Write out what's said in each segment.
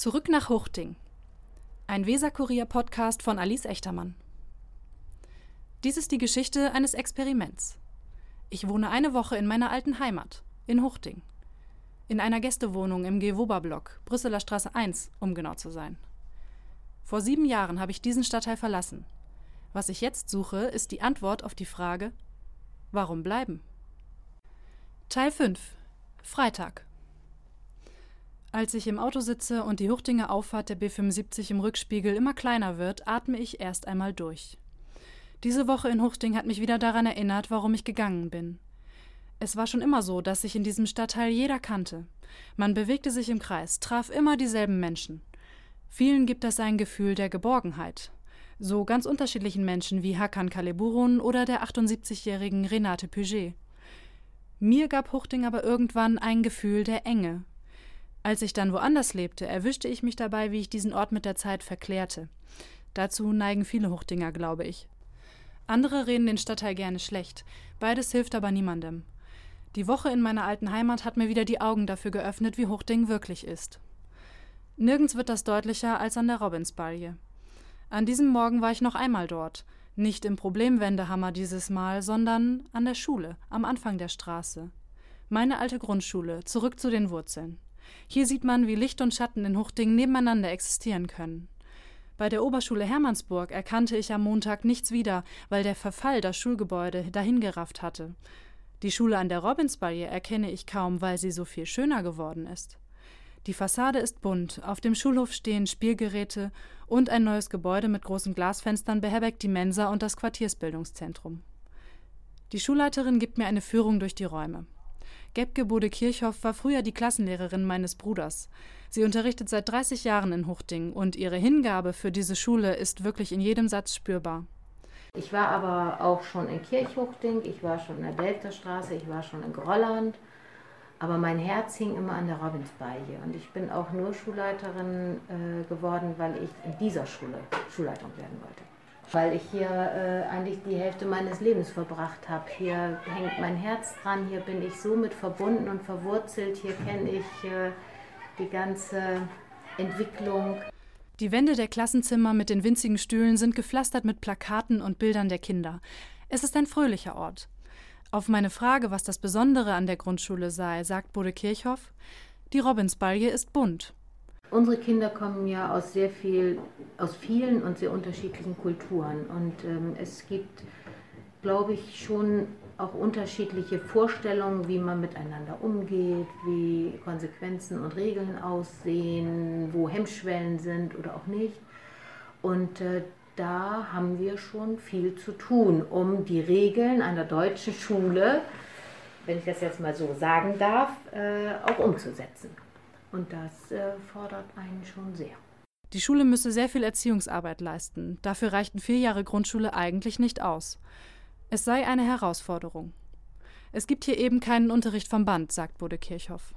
Zurück nach Huchting. Ein Weserkurier-Podcast von Alice Echtermann. Dies ist die Geschichte eines Experiments. Ich wohne eine Woche in meiner alten Heimat, in Huchting. In einer Gästewohnung im Gewoba-Block, Brüsseler Straße 1, um genau zu sein. Vor sieben Jahren habe ich diesen Stadtteil verlassen. Was ich jetzt suche, ist die Antwort auf die Frage: Warum bleiben? Teil 5 Freitag als ich im Auto sitze und die Huchtinger Auffahrt der B75 im Rückspiegel immer kleiner wird, atme ich erst einmal durch. Diese Woche in Huchting hat mich wieder daran erinnert, warum ich gegangen bin. Es war schon immer so, dass sich in diesem Stadtteil jeder kannte. Man bewegte sich im Kreis, traf immer dieselben Menschen. Vielen gibt das ein Gefühl der Geborgenheit. So ganz unterschiedlichen Menschen wie Hakan Kaleburun oder der 78-jährigen Renate Puget. Mir gab Huchting aber irgendwann ein Gefühl der Enge, als ich dann woanders lebte, erwischte ich mich dabei, wie ich diesen Ort mit der Zeit verklärte. Dazu neigen viele Hochdinger, glaube ich. Andere reden den Stadtteil gerne schlecht. Beides hilft aber niemandem. Die Woche in meiner alten Heimat hat mir wieder die Augen dafür geöffnet, wie Hochding wirklich ist. Nirgends wird das deutlicher als an der Robinsbalje. An diesem Morgen war ich noch einmal dort. Nicht im Problemwendehammer dieses Mal, sondern an der Schule, am Anfang der Straße. Meine alte Grundschule, zurück zu den Wurzeln. Hier sieht man, wie Licht und Schatten in Huchting nebeneinander existieren können. Bei der Oberschule Hermannsburg erkannte ich am Montag nichts wieder, weil der Verfall das Schulgebäude dahingerafft hatte. Die Schule an der Robinsbalje erkenne ich kaum, weil sie so viel schöner geworden ist. Die Fassade ist bunt, auf dem Schulhof stehen Spielgeräte und ein neues Gebäude mit großen Glasfenstern beherbergt die Mensa und das Quartiersbildungszentrum. Die Schulleiterin gibt mir eine Führung durch die Räume. Gebke Bode-Kirchhoff war früher die Klassenlehrerin meines Bruders. Sie unterrichtet seit 30 Jahren in Huchting und ihre Hingabe für diese Schule ist wirklich in jedem Satz spürbar. Ich war aber auch schon in Kirchhuchting, ich war schon in der Deltastraße, ich war schon in Grolland. Aber mein Herz hing immer an der Robinsbalje. Und ich bin auch nur Schulleiterin äh, geworden, weil ich in dieser Schule Schulleitung werden wollte weil ich hier äh, eigentlich die Hälfte meines Lebens verbracht habe. Hier hängt mein Herz dran, hier bin ich so mit verbunden und verwurzelt, hier kenne ich äh, die ganze Entwicklung. Die Wände der Klassenzimmer mit den winzigen Stühlen sind gepflastert mit Plakaten und Bildern der Kinder. Es ist ein fröhlicher Ort. Auf meine Frage, was das Besondere an der Grundschule sei, sagt Bode Kirchhoff, die Robinsbalje ist bunt. Unsere Kinder kommen ja aus sehr viel, aus vielen und sehr unterschiedlichen Kulturen und ähm, es gibt, glaube ich, schon auch unterschiedliche Vorstellungen, wie man miteinander umgeht, wie Konsequenzen und Regeln aussehen, wo Hemmschwellen sind oder auch nicht. Und äh, da haben wir schon viel zu tun, um die Regeln einer deutschen Schule, wenn ich das jetzt mal so sagen darf, äh, auch umzusetzen. Und das äh, fordert einen schon sehr. Die Schule müsse sehr viel Erziehungsarbeit leisten. Dafür reichten vier Jahre Grundschule eigentlich nicht aus. Es sei eine Herausforderung. Es gibt hier eben keinen Unterricht vom Band, sagt Bode Kirchhoff.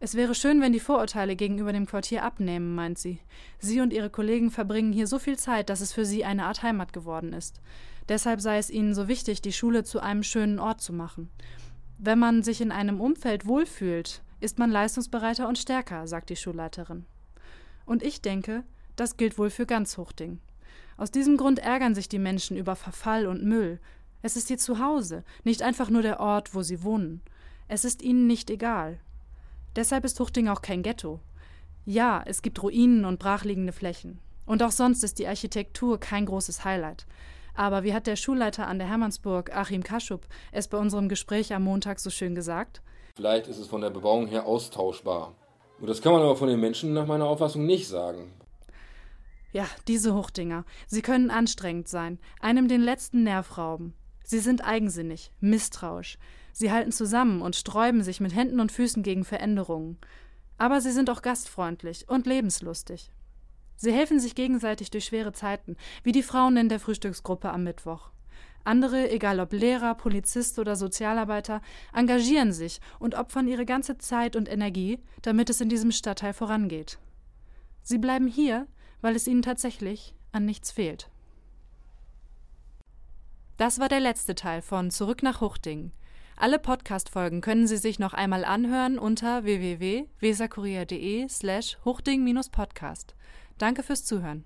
Es wäre schön, wenn die Vorurteile gegenüber dem Quartier abnehmen, meint sie. Sie und ihre Kollegen verbringen hier so viel Zeit, dass es für sie eine Art Heimat geworden ist. Deshalb sei es ihnen so wichtig, die Schule zu einem schönen Ort zu machen. Wenn man sich in einem Umfeld wohlfühlt, ist man leistungsbereiter und stärker, sagt die Schulleiterin. Und ich denke, das gilt wohl für ganz Huchting. Aus diesem Grund ärgern sich die Menschen über Verfall und Müll. Es ist ihr Zuhause, nicht einfach nur der Ort, wo sie wohnen. Es ist ihnen nicht egal. Deshalb ist Huchting auch kein Ghetto. Ja, es gibt Ruinen und brachliegende Flächen. Und auch sonst ist die Architektur kein großes Highlight. Aber wie hat der Schulleiter an der Hermannsburg, Achim Kaschub, es bei unserem Gespräch am Montag so schön gesagt? Vielleicht ist es von der Bebauung her austauschbar. Und das kann man aber von den Menschen nach meiner Auffassung nicht sagen. Ja, diese Hochdinger. Sie können anstrengend sein, einem den letzten Nerv rauben. Sie sind eigensinnig, misstrauisch. Sie halten zusammen und sträuben sich mit Händen und Füßen gegen Veränderungen. Aber sie sind auch gastfreundlich und lebenslustig. Sie helfen sich gegenseitig durch schwere Zeiten, wie die Frauen in der Frühstücksgruppe am Mittwoch. Andere, egal ob Lehrer, Polizist oder Sozialarbeiter, engagieren sich und opfern ihre ganze Zeit und Energie, damit es in diesem Stadtteil vorangeht. Sie bleiben hier, weil es ihnen tatsächlich an nichts fehlt. Das war der letzte Teil von Zurück nach Huchting, Alle Podcast-Folgen können Sie sich noch einmal anhören unter www.weserkurier.de slash huchding-podcast. Danke fürs Zuhören.